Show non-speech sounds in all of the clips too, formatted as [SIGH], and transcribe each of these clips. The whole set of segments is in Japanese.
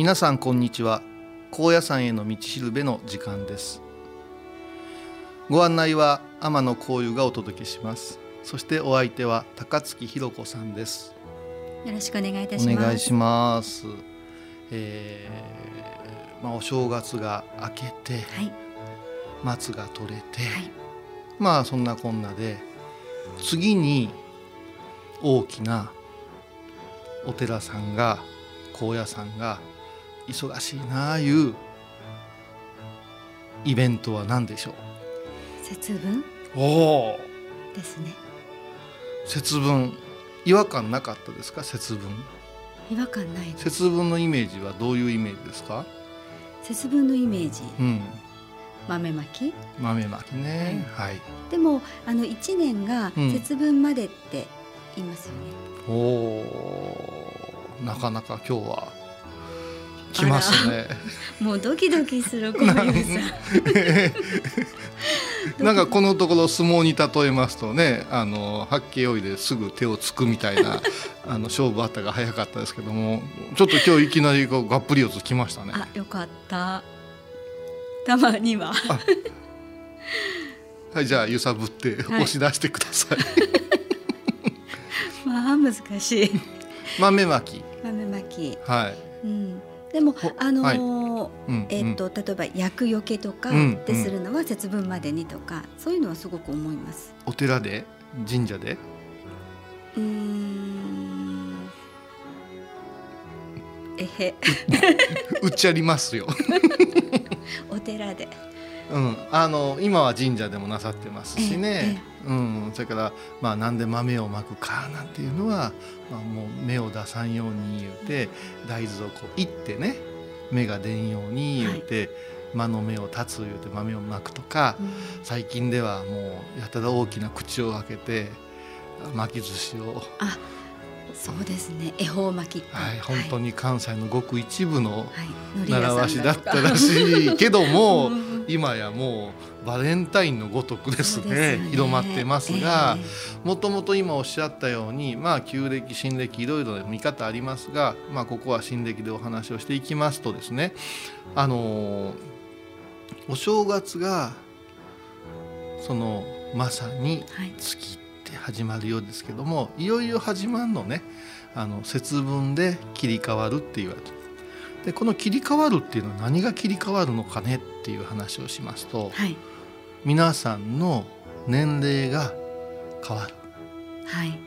皆さんこんにちは。高野山への道しるべの時間です。ご案内は天野幸雄がお届けします。そしてお相手は高槻弘子さんです。よろしくお願いいたします。お願いします。えー、まあお正月が明けて、はい、松が取れて、はい、まあそんなこんなで次に大きなお寺さんが高野山が忙しいなあいうイベントは何でしょう？節分？おおですね。節分。違和感なかったですか？節分。違和感ない節分のイメージはどういうイメージですか？節分のイメージ、うん、豆まき？豆まきね、はい、はい、でもあの一年が節分までって言いますよね、うん、おおなかなか今日はきますね。[LAUGHS] もうドキドキする小林さん。[LAUGHS] なんかこのところ相撲に例えますとねあの八景追いですぐ手をつくみたいな [LAUGHS] あの勝負あったが早かったですけどもちょっと今日いきなりこうがっぷり四つきましたね。あよかったたまには。はいじゃあ揺さぶって押し出してください。はい、まあ難しい。豆まき。豆まき。はい。うんでもあのーはい、えっ、と例えば厄除けとかでするのは節分までにとか、そういうのはすごく思います。お寺で？神社で？うん。えへ。うちありますよ。[LAUGHS] お寺で。うん、あの今は神社でもなさってますしね、うん、それからまあなんで豆をまくかなんていうのは、まあ、もう芽を出さんように言うて大豆をこういってね芽が出んように言うて、はい、間の芽を立つ言うて豆をまくとか、うん、最近ではもうやたら大きな口を開けて巻き寿司を。あそうですね。恵方巻きはい本当に関西のごく一部の習わしだったらしいけども、[LAUGHS] 今やもうバレンタインのごとくですね、ね、広まってますがもともと今おっしゃったようにまあ旧暦新暦いろいろな見方ありますが、まあ、ここは新暦でお話をしていきますとですねあのお正月がそのまさに月って始まるようですけども、はい、いよいよ始まるのね。あの節分で切り替わるって言われてでこの切り替わるっていうのは何が切り替わるのかねっていう話をしますと、はい、皆さんの年齢が変わる、はい、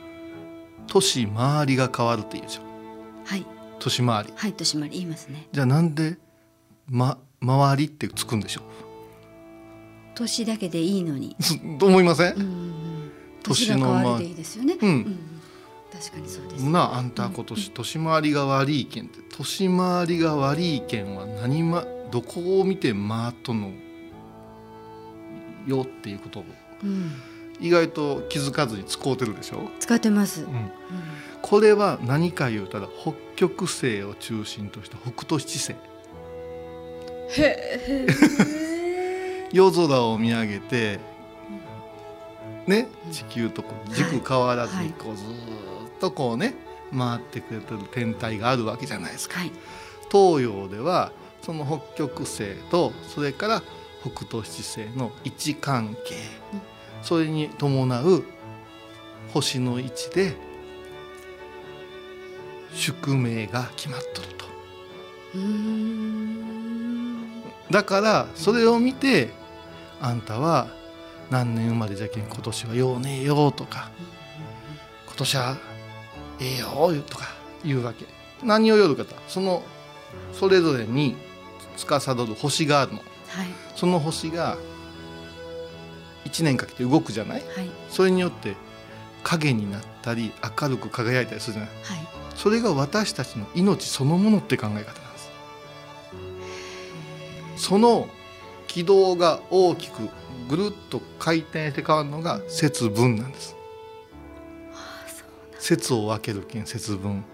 年回りが変わるっていうじゃん、はい、年回り。はい年回り言いますね。じゃあなんで、ま、回りってつくんでしょう？年だけでいいのに。[LAUGHS] と思いません、年の回りでいいですよね、うん、確かにそうです、なあんた今年年回りが悪いけんって年回りが悪いけんは何まどこを見て回っとんのよっていうことを、うん、意外と気づかずに使うてるでしょ？使ってます、うん、うん、これは何か言うたら北極星を中心とした北斗七星。へえ夜空を見上げてね地球とこう軸変わらずにこうずっとこうね回ってくれてる天体があるわけじゃないですか。はい、東洋ではその北極星とそれから北斗七星の位置関係、それに伴う星の位置で宿命が決まっとると。だからそれを見てあんたは何年生まれじゃけん今年はようねえよとか今年はええよとか言うわけ。何をよるかと。そのそれぞれに司る星があるの、はい、その星が1年かけて動くじゃない、はい、それによって影になったり明るく輝いたりするじゃない、はい、それが私たちの命そのものって考え方なんです。その軌道が大きくぐるっと回転して変わるのが節分なんです。節を分けるけん節分。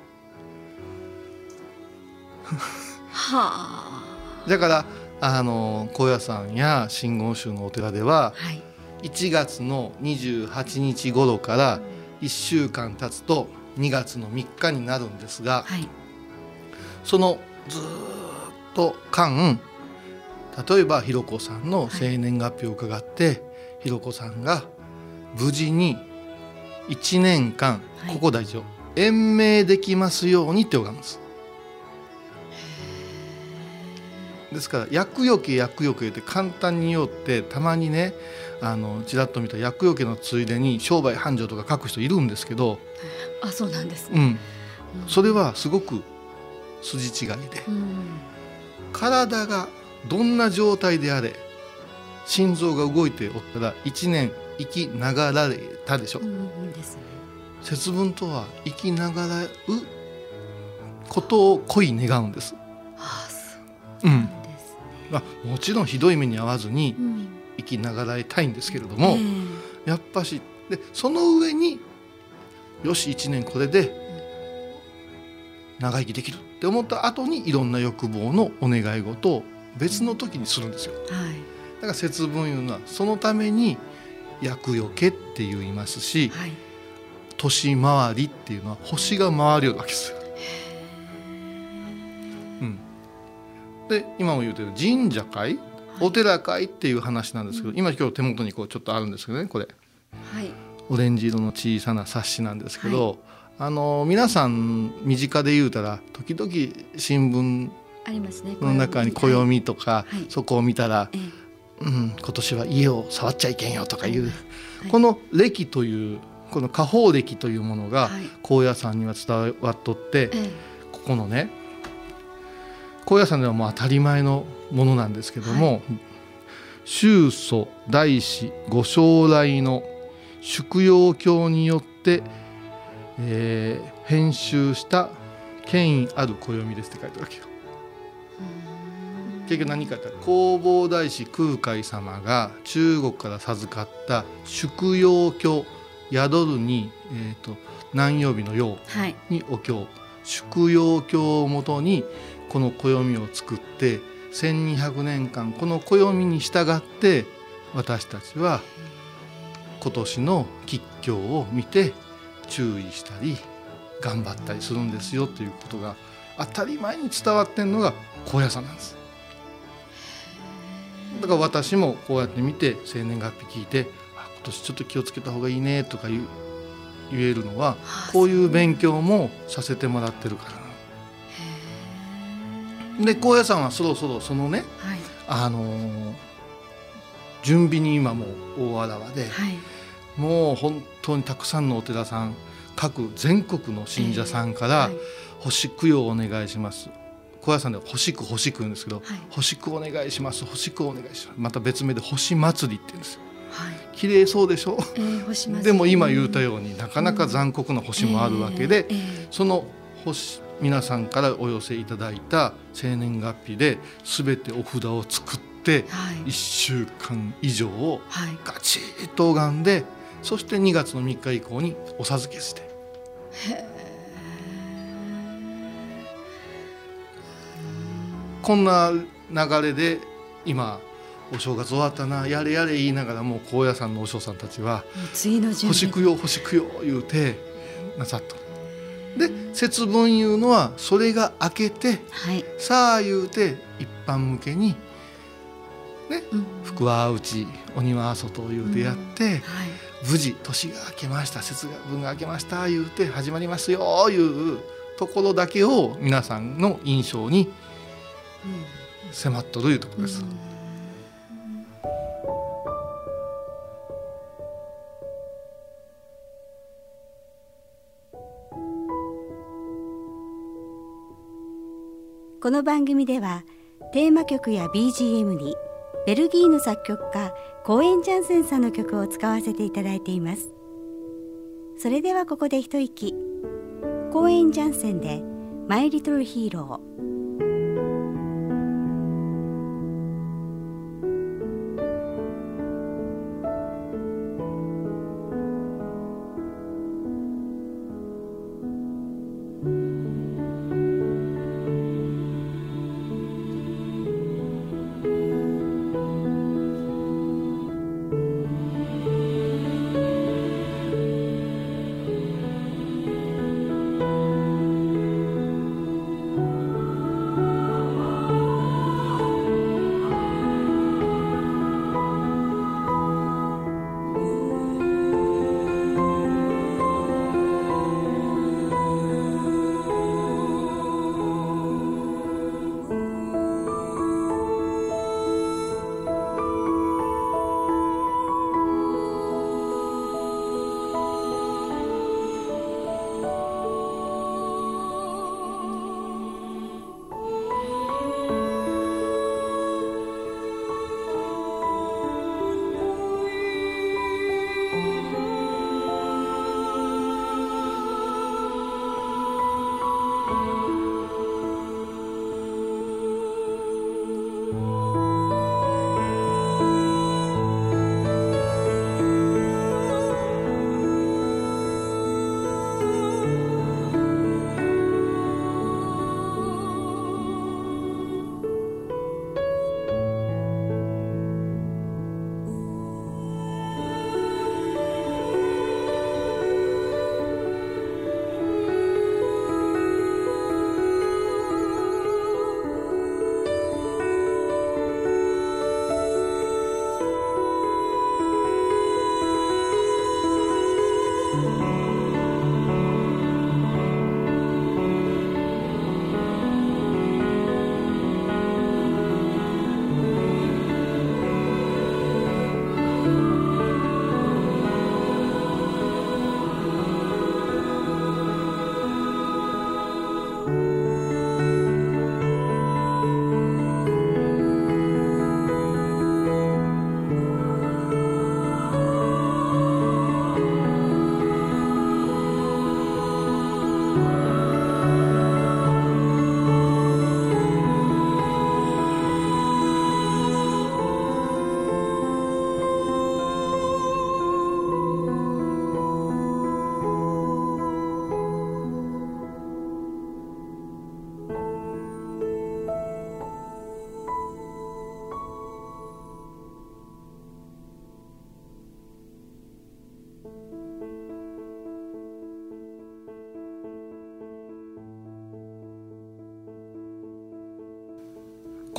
はあ。だからあの高野山や真言宗のお寺では、はい、1月の28日頃から1週間経つと2月の3日になるんですが、はい、そのずっと間例えばひろこさんの生年月日を伺って、はい、ひろこさんが無事に1年間、ここ大事延命できますようにって拝むんですですから厄除け厄除けって簡単に言おってたまにねあのちらっと見た厄除けのついでに商売繁盛とか書く人いるんですけどあそうなんです、ね、うん、それはすごく筋違いで、うん、体がどんな状態であれ心臓が動いておったら1年生きながられたでしょ、うんですね、節分とは生きながらうことを恋願うんです。ああそうなん。ですね、うん、まあ、もちろんひどい目に遭わずに生きながらえたいんですけれども、うん、やっぱしでその上によし1年これで長生きできるって思った後にいろんな欲望のお願い事を別の時にするんですよ。はい、だから節分いうのはそのために厄除けって言いますし、はい、年回りっていうのは星が回るわけですよ。うん、で今も言うてる神社会お寺会っていう話なんですけど、今今日手元にこうちょっとあるんですけどねこれ、はい、オレンジ色の小さな冊子なんですけど、はい、あの皆さん身近で言うたら時々新聞ありますねの中に暦とか、はい、そこを見たら、うん、今年は家を触っちゃいけんよとかいう、はい、この暦というこの下方暦というものが高野山には伝わっとって、ここのね高野山ではもう当たり前のものなんですけども「宗祖大師ご将来の宿養教によって、えー、編集した権威ある暦です」って書いてあるわけよ。結局何かって弘法大師空海様が中国から授かった宿養経宿るに、えーと、何曜日の曜にお経、はい、宿養経をもとにこの暦を作って1200年間この暦に従って私たちは今年の吉凶を見て注意したり頑張ったりするんですよということが当たり前に伝わってんのが高野山なんです。だから私もこうやって見て生年月日聞いてあ今年ちょっと気をつけた方がいいねとか言言えるのはこういう勉強もさせてもらってるからで高野山はそろそろそのね、はい、あのー、準備に今も大あらわで、はい、もう本当にたくさんのお寺さん各全国の信者さんから、星供養をお願いします高野山では星く星く言うんですけど、はい、星くお願いします星くお願いします。また別名で星祭りって言うんです綺麗そうでしょ、えーね、でも今言ったようになかなか残酷な星もあるわけで、えーえー、その星皆さんからお寄せいただいた生年月日で全てお札を作って1週間以上をガチッと拝んでそして2月の3日以降にお授けして。こんな流れで今お正月終わったなやれやれ言いながらもう高野山のお嬢さんたちは「星供養星供養」言うてなさったで節分いうのはそれが明けて、はい、さあ言うて一般向けに、ねうん、福は内お庭は外言うてやって、うん。はい、無事年が明けました節分が明けました言うて始まりますよいうところだけを皆さんの印象に迫っとるいうところです。うん。この番組ではテーマ曲や BGM にベルギーの作曲家コーエン・ジャンセンさんの曲を使わせていただいています。それではここで一息。コーエン・ジャンセンで「マイ・リトル・ヒーロー」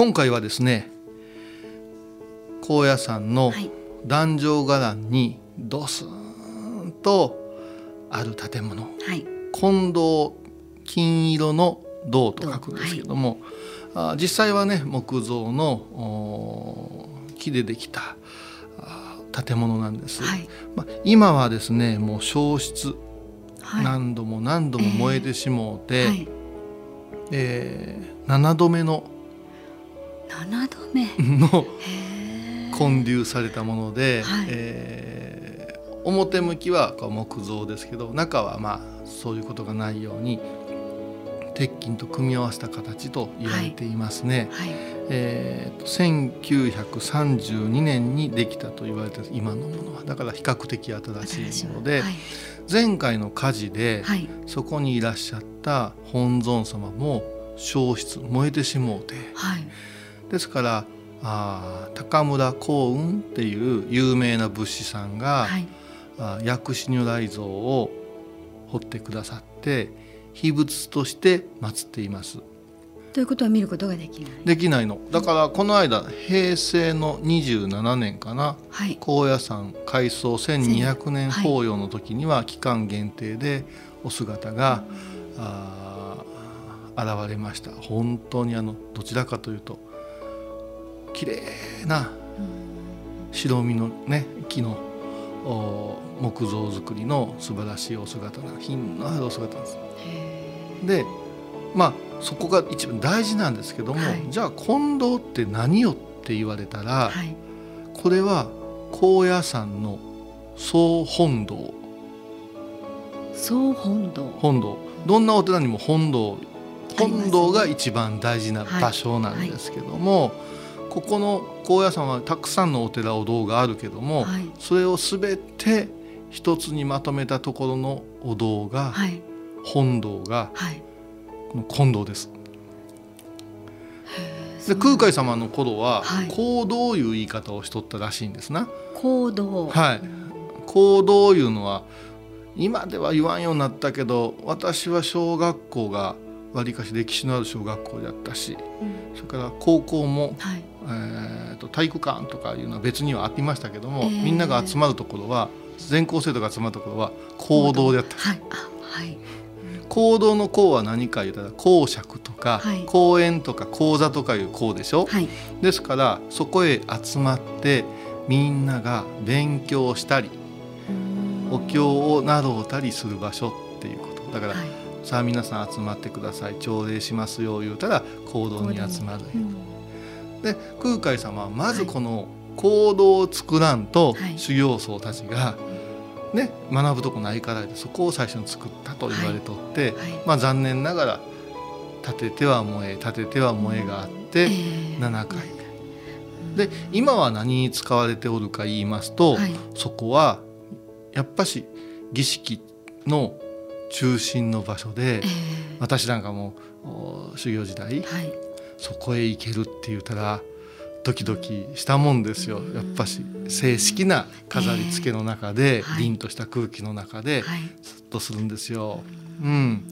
今回はですね高野山の壇上伽藍にドスンとある建物、はい、金堂金色の銅と書くんですけども、はい、あ実際はね木造の木でできた建物なんです、はい、まあ、今はですねもう焼失、何度も何度も燃えてしもうて、えー。えー、7度目の7度目。[LAUGHS] の建立されたもので、はい、えー、表向きはこう木造ですけど中はまあそういうことがないように鉄筋と組み合わせた形と言われていますね。はい。はい、えー、1932年にできたと言われて今のものは。だから比較的新しいので、はい、前回の火事で、そこにいらっしゃった本尊様も焼失燃えてしもうて、ですからあ高村光雲っていう有名な仏師さんが、はい、あ薬師如来像を彫ってくださって秘仏として祀っています。ということは見ることができない。できないの。だからこの間平成の27年かな、はい、高野山改装1200年法要の時には期間限定でお姿が、あ現れました。本当にあのどちらかというと綺麗な白身のね木の木造造りの素晴らしいお姿な品のあるお姿です。でまあそこが一番大事なんですけども、はい、じゃあ近藤って何よって言われたら、はい、これは高野山の総本堂。総本堂。本堂。どんなお寺にも本堂本堂が一番大事な場所なんですけども、はい、ここの高野山はたくさんのお寺お堂があるけども、それを全て一つにまとめたところのお堂が、本堂が、この近藤です。で空海様の頃は行動いう言い方をしとったらしいんですな。行動。はい。行動いうのは今では言わんようになったけど私は小学校がわりかし歴史のある小学校だったし、うん、それから高校も、はい、えーと、体育館とかいうのは別にはありましたけども、えー、みんなが集まるところは全校生徒が集まるところは行動であった。はい。はい。行動の項は何か言ったら公爵とか、はい、公園とか講座とかいう項でしょ、はい、ですからそこへ集まってみんなが勉強したりお経を習うたりする場所っていうこと。だから、はい、さあ皆さん集まってください朝礼しますよ言うたら行動に集まる。で空海様はまずこの行動を作らんと修行僧たちが、ね、学ぶとこないからでそこを最初に作ったと言われとって、まあ、残念ながら立てては燃え立てては燃えがあって7回、えー、で今は何に使われておるか言いますと、はい、そこはやっぱし儀式の中心の場所で、えー、私なんかも修行時代、そこへ行けるって言ったらドキドキしたもんですよ。やっぱし正式な飾り付けの中で、えー、凛とした空気の中でずっとするんですよ。うん、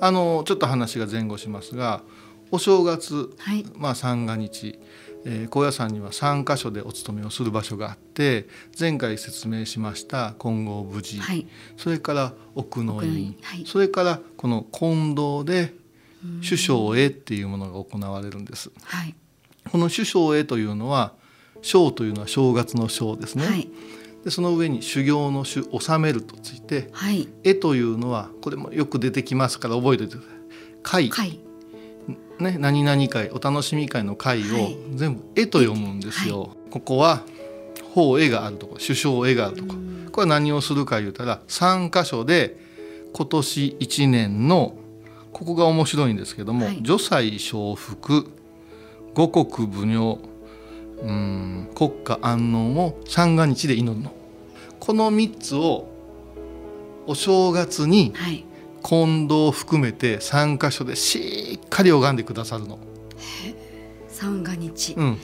あのちょっと話が前後しますがお正月、はい、まあ三が日、えー、高野山には3か所でお勤めをする場所があって前回説明しました金剛無事、はい、それから奥の院、はい、それからこの近堂で首相へっていうものが行われるんです。はい。この首相へというのは正というのは正月の正ですね。はい、でその上に修行の修治めるとついて、はい、絵というのはこれもよく出てきますから覚えておいてください。会。ね、何々会お楽しみ会の会を全部絵と読むんですよ。はい、ここは法絵があるとこ首相絵があるとこ。これは何をするか言うたら3箇所で今年1年のここが面白いんですけども「除災承福五穀奉行うん国家安穏を三が日で祈るの。この3つをお正月に近藤を含めて3箇所でしっかり拝んでくださるの。三が日、うん、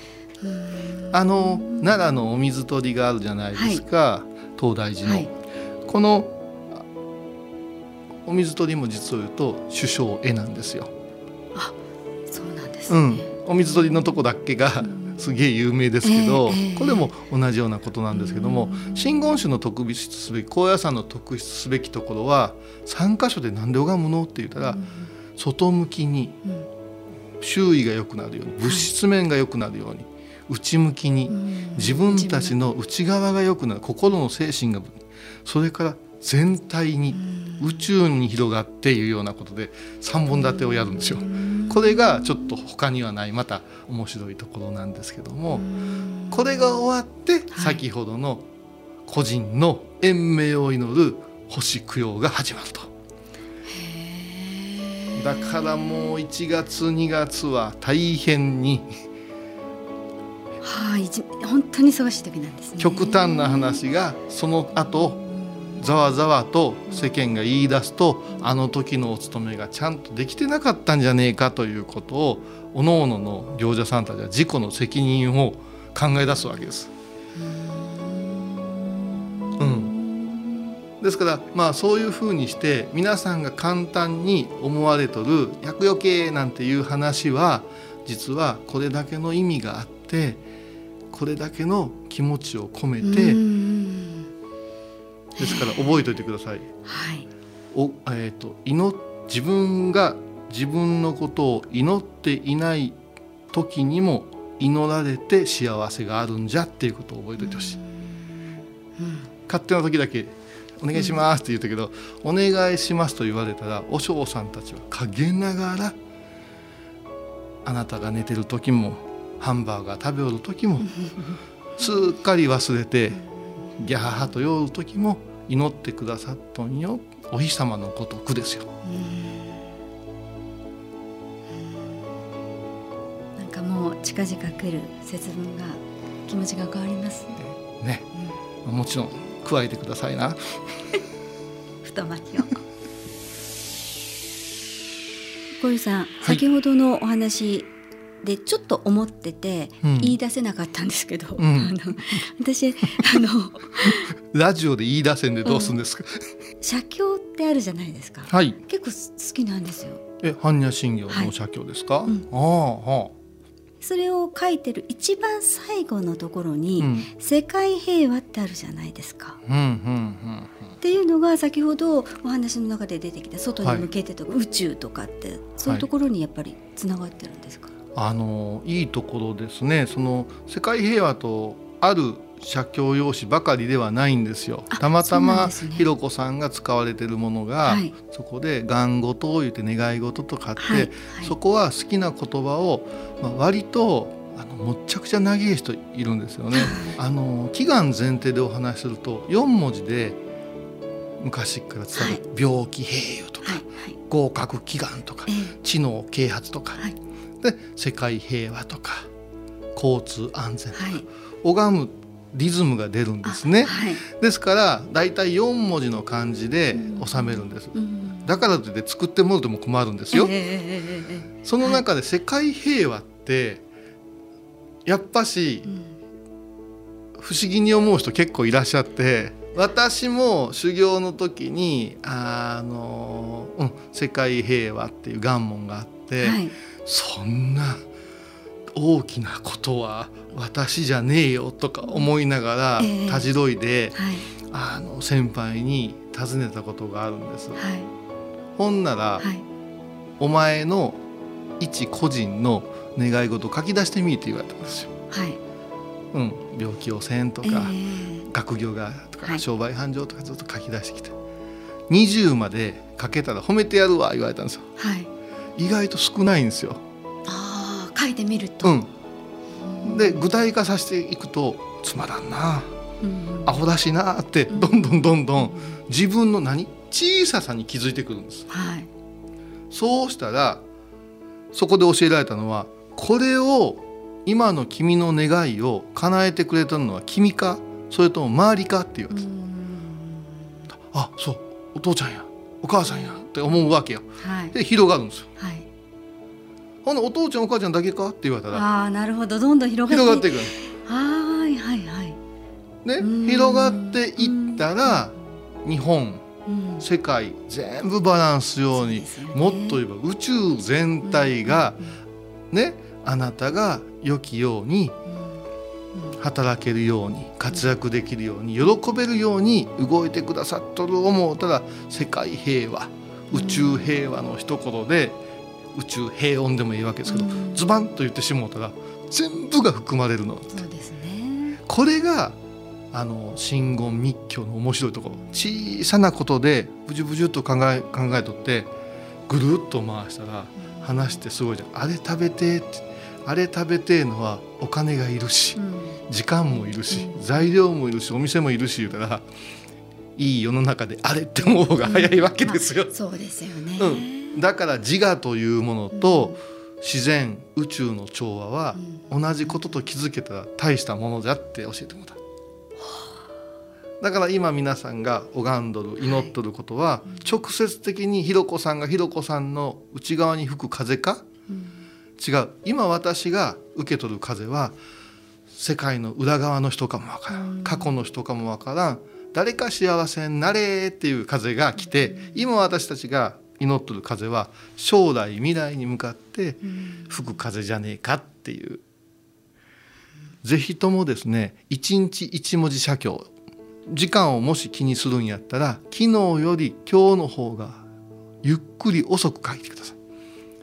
あの奈良のお水取りがあるじゃないですか、はい、東大寺の、はい、このお水取りも実を言うと首相絵なんですよ。あそうなんですね、うん。お水取りのとこだけがすげえ有名ですけど、これも同じようなことなんですけども真言宗の特筆すべき高野山の特筆すべきところは3箇所で何で拝むのって言ったら外向きに周囲が良くなるように物質面が良くなるように内向きに自分たちの内側が良くなる心の精神がそれから全体に宇宙に広がっているようなことで3本立てをやるんですよ。これがちょっと他にはないまた面白いところなんですけども。これが終わって先ほどの個人の延命を祈る星供養が始まると。だからもう1月2月は大変に。はい、本当に忙しい時なんですね。極端な話がその後ざわざわと世間が言い出すとあの時のお勤めがちゃんとできてなかったんじゃねえかということをおのおのの行者さんたちは自己の責任を考え出すわけです。うん、ですからまあそういうふうにして皆さんが簡単に思われとる厄除けなんていう話は実はこれだけの意味があってこれだけの気持ちを込めてですから覚えておいてください。はい、おえーと、祈自分が自分のことを祈っていない時にも祈られて幸せがあるんじゃっていうことを覚えておいてほしい。うん、勝手な時だけお願いしますって言ったけど、うん、お願いしますと言われたら和尚さんたちは陰ながらあなたが寝てる時もハンバーガー食べおる時も [LAUGHS] すっかり忘れてギャハハと酔う時も祈ってくださったんよお日様のごとくですよ。なんかもう近々来る節分が気持ちが変わりますね。ね、うん、もちろん加えてくださいな。[LAUGHS] 太巻きを。[LAUGHS] 小遊さん、はい、先ほどのお話でちょっと思ってて、言い出せなかったんですけど、うん、あの私あの [LAUGHS] ラジオで言い出せんでどうするんですか、うん、写経ってあるじゃないですか、はい、結構好きなんですよ。え般若心経の写経ですか、はいうん、ああそれを書いてる一番最後のところに「世界平和」ってあるじゃないですか。うんうんうんうん。っていうのが先ほどお話の中で出てきた外に向けてとか、宇宙とかってそういうところにやっぱりつながってるんですか、あのいいところですね。その世界平和とある写経用紙ばかりではないんですよ。たまたまひろこさんが使われてるものが、はい、そこで「願事」を言って願い事とかって、はいはい、そこは好きな言葉を、まあ、割とあのもっちゃくちゃ長い人いるんですよね。[LAUGHS] あの祈願前提でお話しすると4文字で昔から伝わる「病気平癒」とか、合格祈願とか、知能啓発とか、で世界平和とか交通安全とか、はい、拝むリズムが出るんですね、はい、ですからだいたい4文字の漢字で収めるんです、うん、だからといって作ってもらっても困るんですよ、えー、その中で世界平和ってやっぱし、不思議に思う人結構いらっしゃって私も修行の時にあの、うん、世界平和っていう願文があって、はいそんな大きなことは私じゃねえよとか思いながら、たじろいで、はい、あの先輩に尋ねたことがあるんです。はい、ほんなら、はい、お前の一個人の願い事書き出してみって言われたんですよ。はい。うん、病気をせんとか、えー、学業がとか、商売繁盛とかずっと書き出してきて。20まで書けたら褒めてやるわ言われたんですよ。はい意外と少ないんですよ。あ書いてみると、うん、で具体化させていくとつまらんな、うん、アホだしなってどんどんどんどん自分の何？小ささに気づいてくるんです。はい、そうしたらそこで教えられたのはこれを今の君の願いを叶えてくれたのは君か？それとも周りか？って言われた。あそう。お父ちゃんやお母さんやって思うわけよ、はい、で広がるんですよ、はい、ほんお父ちゃんお母ちゃんだけかって言われたらああなるほど。どんどん広がっていく。はいはいはい。ね広がっていったら日本世界全部バランスように、ね、もっと言えば宇宙全体が、ねあなたが良きように働けるように活躍できるように喜べるように動いてくださっとる思うたら世界平和宇宙平和の一言で宇宙平穏でもいいわけですけど、ズバンと言ってしもうたら全部が含まれるの。そうですね。これがあの真言密教の面白いところ。小さなことでブジュブジュと考え考えとってぐるっと回したら話してすごいじゃん。あれ食べてあれ食べてえのはお金がいるし、時間もいるし、材料もいるしお店もいるし言うたらいい世の中であれって思う方が早いわけですよ。まあ、そうですよね、うん、だから自我というものと、自然宇宙の調和は同じことと気づけたら大したものだって教えてもらった。だから今皆さんが拝んどる祈っとることは、直接的にひろこさんがひろこさんの内側に吹く風か、違う。今私が受け取る風は世界の裏側の人かもわからん。過去の人かもわからん。誰か幸せになれっていう風が来て今私たちが祈っとる風は将来未来に向かって吹く風じゃねえかっていう。是非ともですね一日一文字写経。時間をもし気にするんやったら昨日より今日の方がゆっくり遅く書いてください。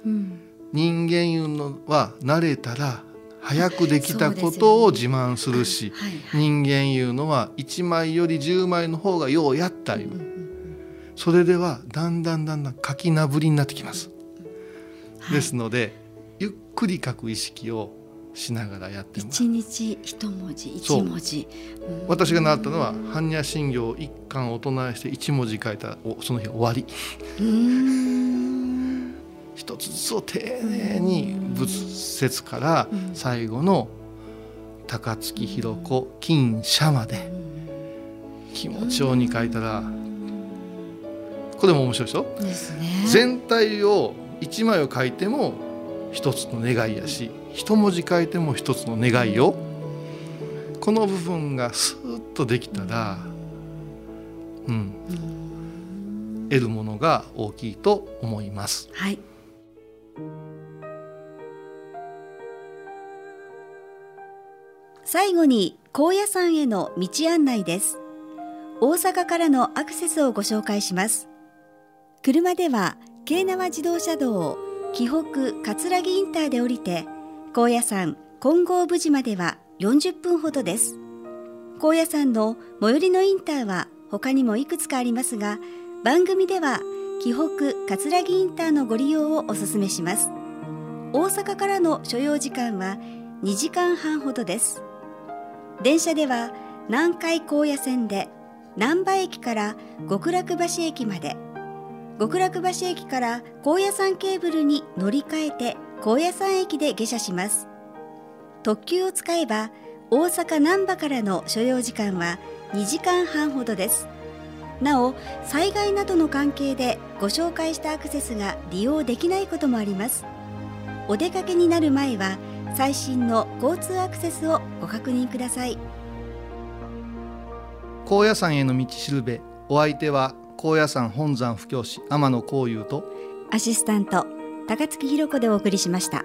うん、人間いうのは慣れたら早くできたことを自慢するし、ねはいはい、人間いうのは1枚より10枚の方がようやったいう、うん、それではだんだんだんだん書きなぶりになってきます。はい、ですのでゆっくり書く意識をしながらやって一日一文字一文字。私が習ったのは般若心経一巻を唱えして一文字書いたその日終わり一つずつを丁寧に仏説から最後の高槻弘子金社まで気持ちように書いたらこれも面白いでしょ？ですね。全体を一枚を書いても一つの願いやし一文字書いても一つの願いよこの部分がスーッとできたらうん得るものが大きいと思います。はい最後に高野山への道案内です。大阪からのアクセスをご紹介します。車では京奈和自動車道紀北葛城インターで降りて高野山金剛無寺までは40分ほどです。高野山の最寄りのインターは他にもいくつかありますが番組では紀北葛城インターのご利用をお勧めします。大阪からの所要時間は2時間半ほどです。電車では南海高野線で難波駅から極楽橋駅まで。極楽橋駅から高野山ケーブルに乗り換えて高野山駅で下車します。特急を使えば大阪難波からの所要時間は2時間半ほどです。なお災害などの関係でご紹介したアクセスが利用できないこともあります。お出かけになる前は最新の交通アクセスをご確認ください高野山への道しるべお相手は高野山本山布教師天野幸雄とアシスタント高槻弘子でお送りしました。